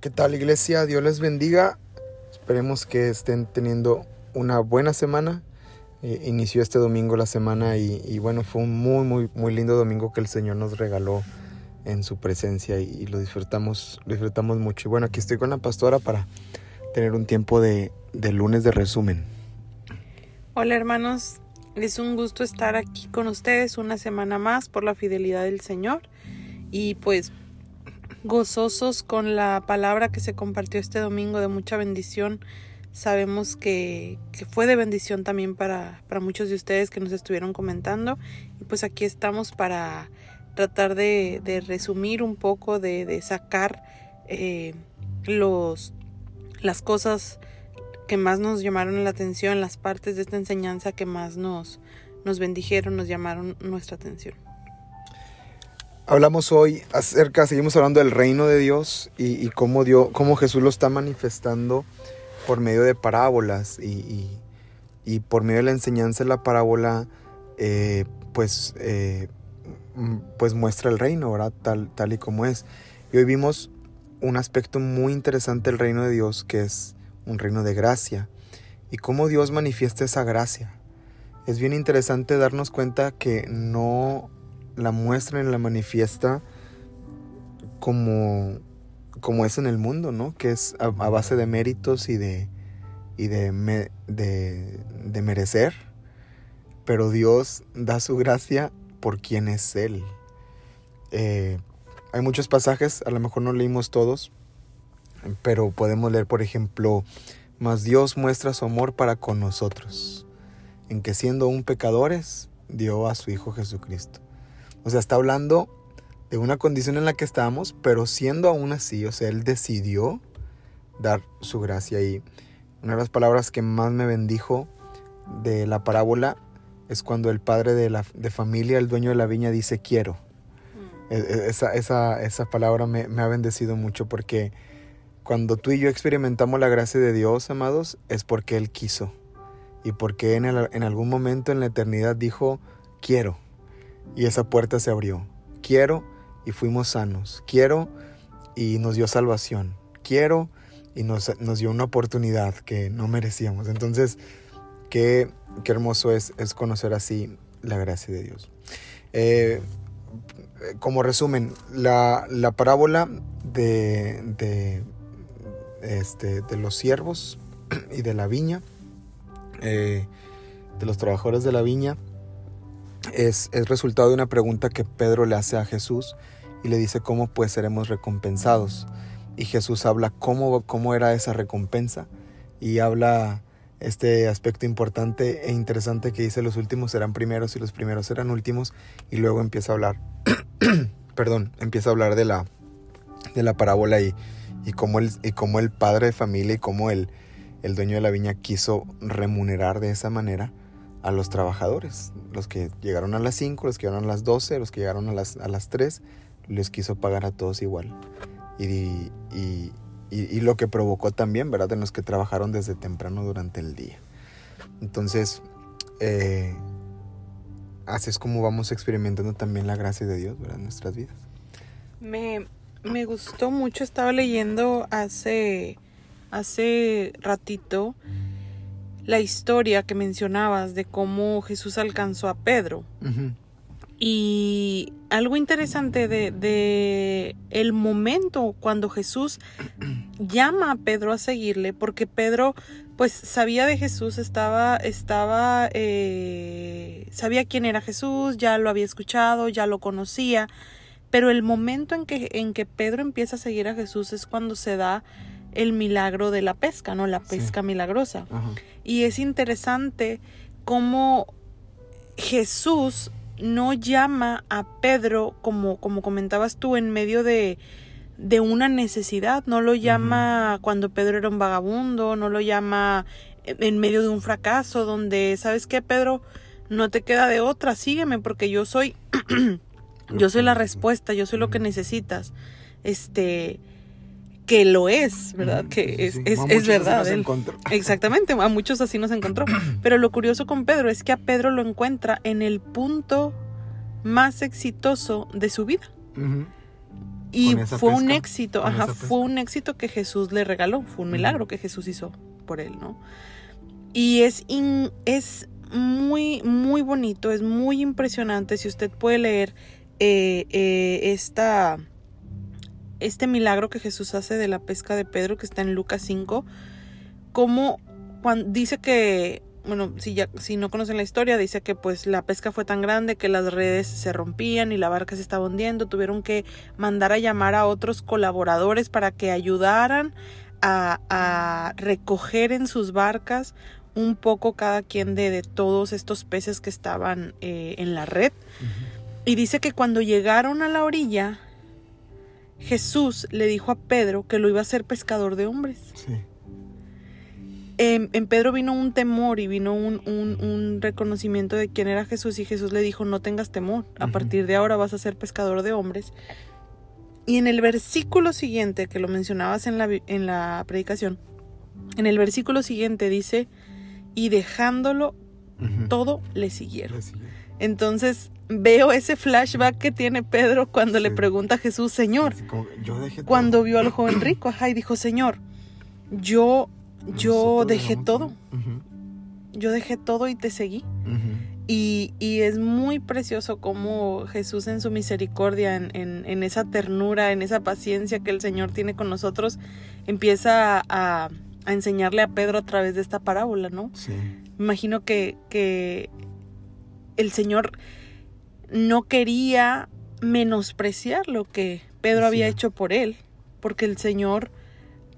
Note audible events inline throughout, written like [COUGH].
¿qué tal iglesia? Dios les bendiga. Esperemos que estén teniendo una buena semana. Eh, inició este domingo la semana y, bueno, fue un muy, muy, muy lindo domingo que el Señor nos regaló en su presencia y, lo disfrutamos, lo disfrutamos mucho. Y bueno, aquí estoy con la pastora para tener un tiempo de, de lunes de resumen. Hola hermanos, es un gusto estar aquí con ustedes una semana más por la fidelidad del Señor y pues gozosos con la palabra que se compartió este domingo de mucha bendición. Sabemos que, fue de bendición también para, para, muchos de ustedes que nos estuvieron comentando. Y pues aquí estamos para tratar de, resumir un poco, de, de sacar eh, los, las cosas que más nos llamaron la atención, las partes de esta enseñanza que más nos, nos bendijeron, nos llamaron nuestra atención. Hablamos hoy acerca, seguimos hablando del reino de Dios y, cómo, Dios, cómo Jesús lo está manifestando por medio de parábolas y, por medio de la enseñanza de la parábola, eh, pues, eh, pues muestra el reino, ¿verdad? Tal, tal y como es. Y hoy vimos un aspecto muy interesante del reino de Dios, que es un reino de gracia, y cómo Dios manifiesta esa gracia. Es bien interesante darnos cuenta que no la muestra y la manifiesta como, como es en el mundo, ¿no? Que es a, base de méritos y de, y de, de, merecer. Pero Dios da su gracia por quien es Él. Eh, hay muchos pasajes, a lo mejor no leímos todos, pero podemos leer, por ejemplo, mas Dios muestra su amor para con nosotros, en que siendo aún pecadores, dio a su Hijo Jesucristo. O sea, está hablando de una condición en la que estábamos, pero siendo aún así, o sea, Él decidió dar su gracia. Y una de las palabras que más me bendijo de la parábola es cuando el padre de la de familia, el dueño de la viña, dice quiero. Mm. E, e, esa, esa, esa palabra me, me, ha bendecido mucho porque cuando tú y yo experimentamos la gracia de Dios, amados, es porque Él quiso. Y porque en, el, en algún momento en la eternidad dijo, quiero y esa puerta se abrió. Quiero y fuimos sanos. Quiero y nos dio salvación. Quiero y nos, dio una oportunidad que no merecíamos. Entonces, qué, qué hermoso es, es, conocer así la gracia de Dios. Eh, como resumen, la, parábola de, de, este, de los siervos [CLEARS THROAT] y de la viña, eh, de los trabajadores de la viña, es, resultado de una pregunta que Pedro le hace a Jesús y le dice cómo pues seremos recompensados. Y Jesús habla cómo, cómo era esa recompensa y habla este aspecto importante e interesante que dice los últimos serán primeros y los primeros serán últimos y luego empieza a hablar, [CLEARS THROAT] perdón, empieza a hablar de la, de la parábola y, y, cómo el, y cómo el padre de familia y cómo el, el dueño de la viña quiso remunerar de esa manera a los trabajadores, los que llegaron a las 5, los que llegaron a las 12, los que llegaron a las, a las 3, les quiso pagar a todos igual. Y, y, y, lo que provocó también, ¿verdad? En los que trabajaron desde temprano durante el día. Entonces, eh, así es como vamos experimentando también la gracia de Dios, ¿verdad? En nuestras vidas. Me, me gustó mucho, estaba leyendo hace, hace ratito la historia que mencionabas de cómo Jesús alcanzó a Pedro. Y algo interesante de, de, el momento cuando Jesús [CLEARS THROAT] llama a Pedro a seguirle, porque Pedro pues sabía de Jesús, estaba, estaba, eh, sabía quién era Jesús, ya lo había escuchado, ya lo conocía, pero el momento en que, en que Pedro empieza a seguir a Jesús es cuando se da el milagro de la pesca, ¿no? La pesca milagrosa. Y es interesante cómo Jesús no llama a Pedro, como, como comentabas tú, en medio de, de una necesidad, no lo llama cuando Pedro era un vagabundo, no lo llama en medio de un fracaso, donde, ¿sabes qué, Pedro? No te queda de otra, sígueme, porque yo soy, [CLEARS THROAT] yo soy la respuesta, yo soy lo que necesitas. Este, que lo es, ¿verdad? Que es, es, es verdad. [LAUGHS] exactamente, a muchos así nos encontró. [CLEARS THROAT] Pero lo curioso con Pedro es que a Pedro lo encuentra en el punto más exitoso de su vida. Y fue un éxito, ajá, fue un éxito que Jesús le regaló, fue un milagro que Jesús hizo por él, ¿no? Y es, in- es muy, muy bonito, es muy impresionante. Si usted puede leer eh, eh, esta, este milagro que Jesús hace de la pesca de Pedro, que está en Lucas 5, como cuando dice que, bueno, si, ya, si no conocen la historia, dice que pues la pesca fue tan grande que las redes se rompían y la barca se estaba hundiendo, tuvieron que mandar a llamar a otros colaboradores para que ayudaran a, a recoger en sus barcas un poco cada quien de, de todos estos peces que estaban eh, en la red. Y dice que cuando llegaron a la orilla, Jesús le dijo a Pedro que lo iba a hacer pescador de hombres. Sí. En, en Pedro vino un temor y vino un, un- un reconocimiento de quién era Jesús y Jesús le dijo, no tengas temor, a partir de ahora vas a ser pescador de hombres. Y en el versículo siguiente, que lo mencionabas en la, en la predicación, en el versículo siguiente dice, y dejándolo todo, le siguieron. Le sigue. Entonces veo ese flashback que tiene Pedro cuando le pregunta a Jesús, Señor, Así como, yo dejé cuando todo. vio al joven rico, ajá, y dijo, Señor, yo, yo dejé dejamos todo, yo dejé todo y te seguí. Y, y es muy precioso cómo Jesús en su misericordia, en, en- en esa ternura, en esa paciencia que el Señor tiene con nosotros, empieza a, a enseñarle a Pedro a través de esta parábola, ¿no? Sí. Imagino que, que el Señor no quería menospreciar lo que Pedro había hecho por él, porque el Señor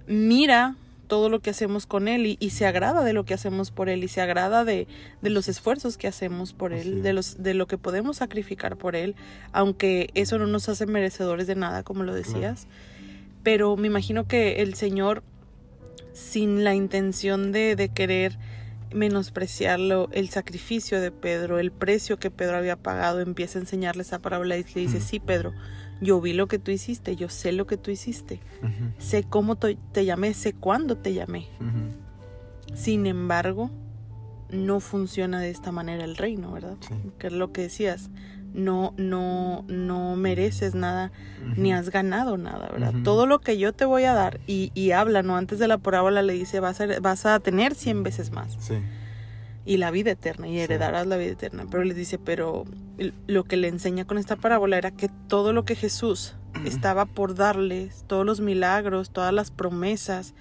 mira todo lo que hacemos con él y, y se agrada de lo que hacemos por él y se agrada de, de los esfuerzos que hacemos por él, de, los, de lo que podemos sacrificar por él, aunque eso no nos hace merecedores de nada, como lo decías. Pero me imagino que el Señor, sin la intención de, de querer menospreciarlo, el sacrificio de Pedro, el precio que Pedro había pagado, empieza a enseñarle esa parábola y le dice, sí, Pedro, yo vi lo que tú hiciste, yo sé lo que tú hiciste, sé cómo te, te llamé, sé cuándo te llamé. Sin embargo, no funciona de esta manera el reino, ¿verdad? Sí. Que es lo que decías. No, no, no mereces nada, ni has ganado nada, ¿verdad? Todo lo que yo te voy a dar, y, y habla, ¿no? Antes de la parábola le dice, vas a, vas a tener cien veces más, Sí. y la vida eterna, y Sí. heredarás la vida eterna. Pero le dice, pero lo que le enseña con esta parábola era que todo lo que Jesús estaba por darles, todos los milagros, todas las promesas,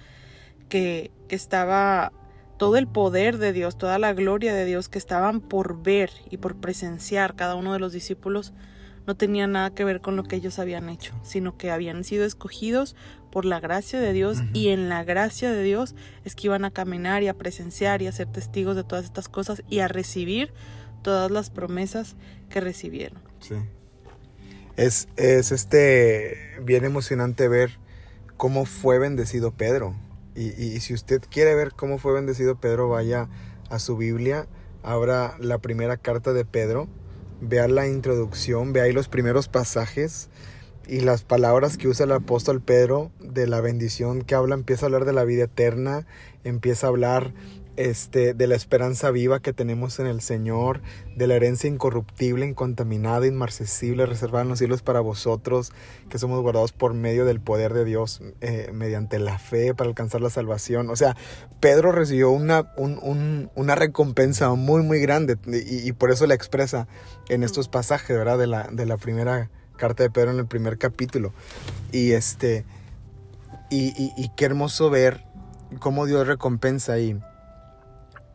que, que estaba todo el poder de Dios, toda la gloria de Dios que estaban por ver y por presenciar cada uno de los discípulos, no tenía nada que ver con lo que ellos habían hecho, sino que habían sido escogidos por la gracia de Dios y en la gracia de Dios es que iban a caminar y a presenciar y a ser testigos de todas estas cosas y a recibir todas las promesas que recibieron. Sí. Es, es este bien emocionante ver cómo fue bendecido Pedro. Y, si usted quiere ver cómo fue bendecido Pedro, vaya a su Biblia, abra la primera carta de Pedro, vea la introducción, vea ahí los primeros pasajes y las palabras que usa el apóstol Pedro de la bendición que habla, empieza a hablar de la vida eterna, empieza a hablar este, de la esperanza viva que tenemos en el Señor, de la herencia incorruptible, incontaminada, inmarcesible, reservada en los cielos para vosotros, que somos guardados por medio del poder de Dios, eh, mediante la fe para alcanzar la salvación. O sea, Pedro recibió una, un- un- una recompensa muy, muy grande y, por eso la expresa en estos pasajes, ¿verdad? De la, de la primera carta de Pedro en el primer capítulo. Y este, y qué hermoso ver cómo Dios recompensa ahí.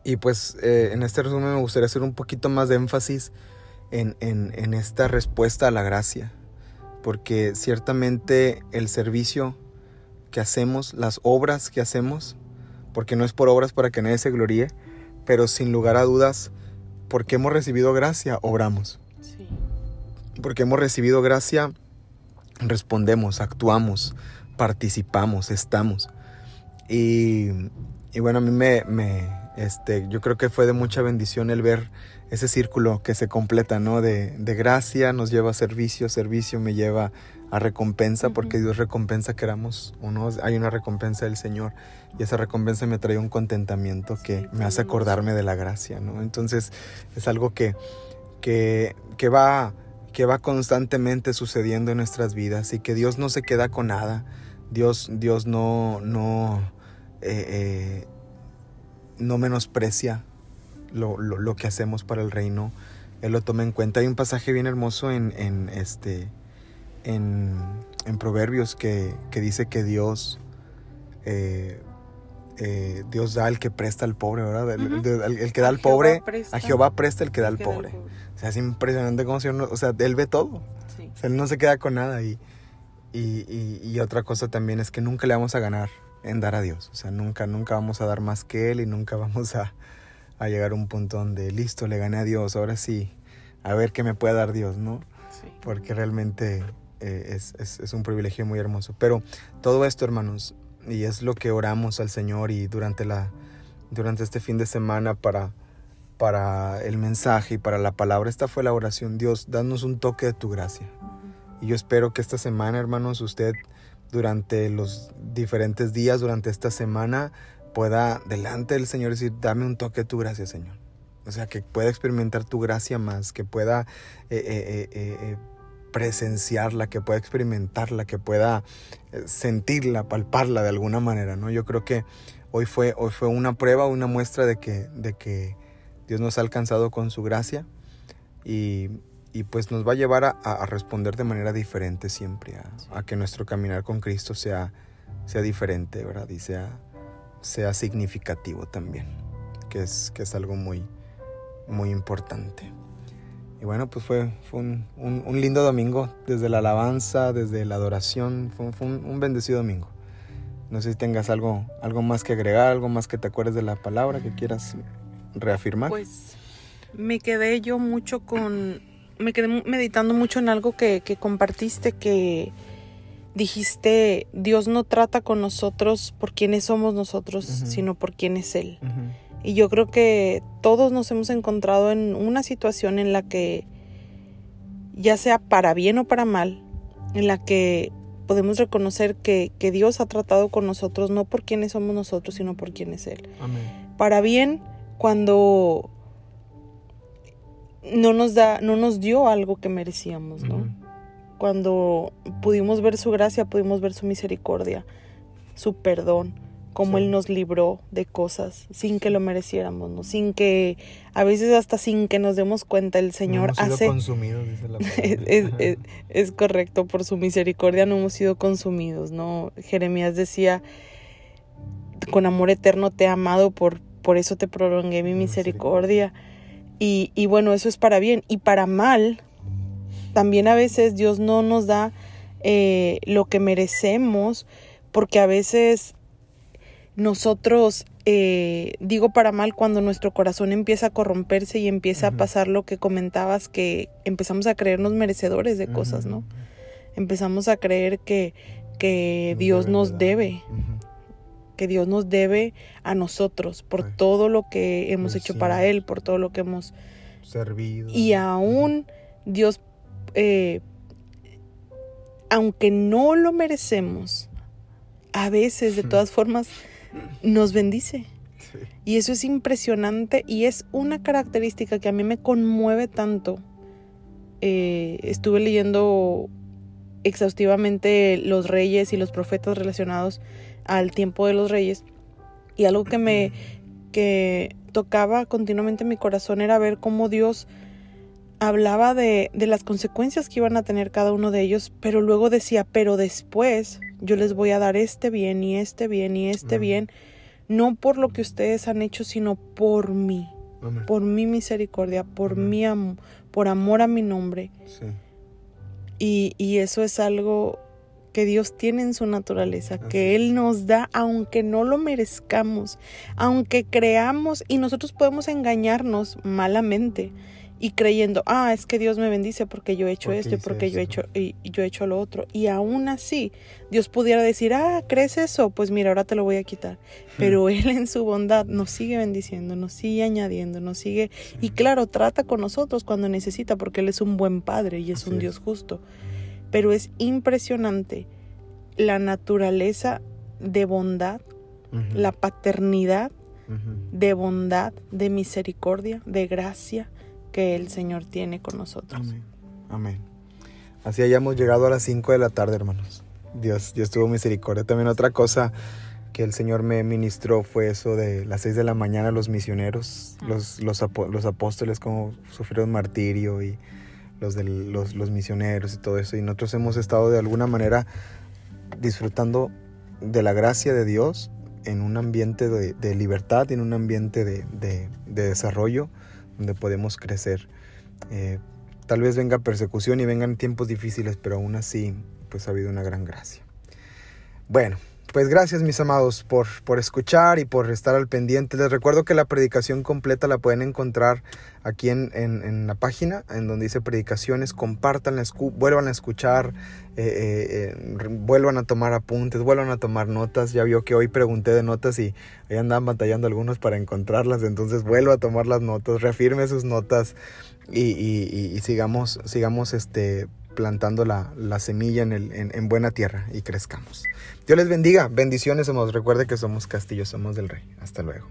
Y pues eh, en este resumen me gustaría hacer un poquito más de énfasis en, en- en esta respuesta a la gracia. Porque ciertamente el servicio que hacemos, las obras que hacemos, porque no es por obras para que nadie se gloríe, pero sin lugar a dudas, porque hemos recibido gracia, obramos. Sí. Porque hemos recibido gracia, respondemos, actuamos, participamos, estamos. Y, y bueno, a mí me, me, este, yo creo que fue de mucha bendición el ver ese círculo que se completa, ¿no? De, de gracia nos lleva a servicio, servicio me lleva a recompensa, porque. Dios recompensa queramos o no, hay una recompensa del Señor y esa recompensa me trae un contentamiento que Sí, me hace acordarme de la gracia, ¿no? Entonces es algo que, que, que va que va constantemente sucediendo en nuestras vidas y que Dios no se queda con nada. Dios, Dios no, no, eh, eh, no menosprecia lo, lo, que hacemos para el reino. Él lo toma en cuenta. Hay un pasaje bien hermoso en, en este, en, en Proverbios que, que, dice que Dios, eh, Dios da al que presta al pobre, ¿verdad? el, que da al pobre, a Jehová presta el que da al pobre. O sea, es impresionante cómo si uno, o sea, él ve todo. O sea, él no se queda con nada. Y, y, y, otra cosa también es que nunca le vamos a ganar en dar a Dios. O sea, nunca, nunca vamos a dar más que Él y nunca [LAUGHS] vamos a, a llegar a un punto donde, listo, le gané a Dios, ahora sí, a ver qué me puede dar Dios, ¿no? Porque realmente eh, es, es, es un privilegio muy hermoso. Pero todo esto, hermanos, y es lo que oramos al Señor y durante, la, durante este fin de semana para para el mensaje y para la palabra. Esta fue la oración. Dios, danos un toque de tu gracia. Y yo espero que esta semana, hermanos, usted durante los diferentes días, durante esta semana, pueda delante del Señor decir, dame un toque de tu gracia, Señor. O sea, que pueda experimentar tu gracia más, que pueda eh, eh, eh, presenciarla, que pueda experimentarla, que pueda sentirla, palparla de alguna manera, ¿no? Yo creo que hoy fue, hoy fue una prueba, una muestra de que, de que Dios nos ha alcanzado con su gracia y, pues nos va a llevar a, responder de manera diferente siempre, a, que nuestro caminar con Cristo sea, sea diferente, ¿verdad? Y sea, sea significativo también, que es, que es algo muy, muy importante. Y bueno, pues fue, fue un, lindo domingo, desde la alabanza, desde la adoración, fue, un, un, bendecido domingo. No sé si tengas algo, algo más que agregar, algo más que te acuerdes de la palabra que quieras reafirmar? Pues me quedé yo mucho con, me quedé meditando mucho en algo que, compartiste, que dijiste, Dios no trata con nosotros por quienes somos nosotros, sino por quién es Él. Y yo creo que todos nos hemos encontrado en una situación en la que, ya sea para bien o para mal, en la que podemos reconocer que, que Dios ha tratado con nosotros no por quienes somos nosotros, sino por quién es Él. Para bien, cuando no nos da, no nos dio algo que merecíamos, ¿no? Cuando pudimos ver su gracia, pudimos ver su misericordia, su perdón, cómo Él nos libró de cosas sin que lo mereciéramos, ¿no? Sin que, a veces hasta sin que nos demos cuenta, el Señor no hemos hace... consumidos, dice la [LAUGHS] es, es, es, correcto, por su misericordia no hemos sido consumidos, ¿no? Jeremías decía, con amor eterno te he amado por, por eso te prolongué mi misericordia. Y, y bueno, eso es para bien. Y para mal, también a veces Dios no nos da eh, lo que merecemos, porque a veces nosotros, eh, digo para mal, cuando nuestro corazón empieza a corromperse y empieza a pasar lo que comentabas, que empezamos a creernos merecedores de cosas, ¿no? Empezamos a creer que, que Dios nos debe que Dios nos debe a nosotros por todo lo que hemos hecho para Él, por todo lo que hemos servido. Y aún Dios, eh, aunque no lo merecemos, a veces de todas formas nos bendice. Y eso es impresionante y es una característica que a mí me conmueve tanto. Eh, estuve leyendo exhaustivamente los reyes y los profetas relacionados al tiempo de los reyes. Y algo que me que tocaba continuamente mi corazón era ver cómo Dios hablaba de, de, las consecuencias que iban a tener cada uno de ellos, pero luego decía, pero después yo les voy a dar este bien y este bien y este bien, no por lo que ustedes han hecho, sino por mí, por mi misericordia, por mi amor, por amor a mi nombre. Y, y eso es algo que Dios tiene en su naturaleza, que Él nos da aunque no lo merezcamos, aunque creamos y nosotros podemos engañarnos malamente y creyendo, ah, es que Dios me bendice porque yo he hecho esto y porque yo he hecho y yo he hecho lo otro y aún así Dios pudiera decir, ah, crees eso, pues mira, ahora te lo voy a quitar. Pero [LAUGHS] Él en su bondad nos sigue bendiciendo, nos sigue añadiendo, nos sigue y claro, trata con nosotros cuando necesita porque Él es un buen Padre y es un Dios justo. Pero es impresionante la naturaleza de bondad, la paternidad de bondad, de misericordia, de gracia que el Señor tiene con nosotros. Amén. Así hayamos llegado a las 5 de la tarde, hermanos. Dios, Dios tuvo misericordia. También otra cosa que el Señor me ministró fue eso de las 6 de la mañana los misioneros, los, los, apóstoles como sufrieron martirio y los, de los, los misioneros y todo eso. Y nosotros hemos estado de alguna manera disfrutando de la gracia de Dios en un ambiente de, libertad, en un ambiente de, desarrollo donde podemos crecer. Eh, tal vez venga persecución y vengan tiempos difíciles, pero aún así pues ha habido una gran gracia. Bueno, pues gracias mis amados por, por escuchar y por estar al pendiente. Les recuerdo que la predicación completa la pueden encontrar aquí en, en, la página, en donde dice predicaciones. Compartan, vuelvan a escuchar, eh, eh, eh, vuelvan a tomar apuntes, vuelvan a tomar notas. Ya vio que hoy pregunté de notas y ahí andaban batallando algunos para encontrarlas. Entonces vuelva a tomar las notas, reafirme sus notas y, y, y sigamos, sigamos este plantando la, semilla en, buena tierra y crezcamos. Dios les bendiga, bendiciones, somos. Recuerde que somos castillos, somos del Rey. Hasta luego.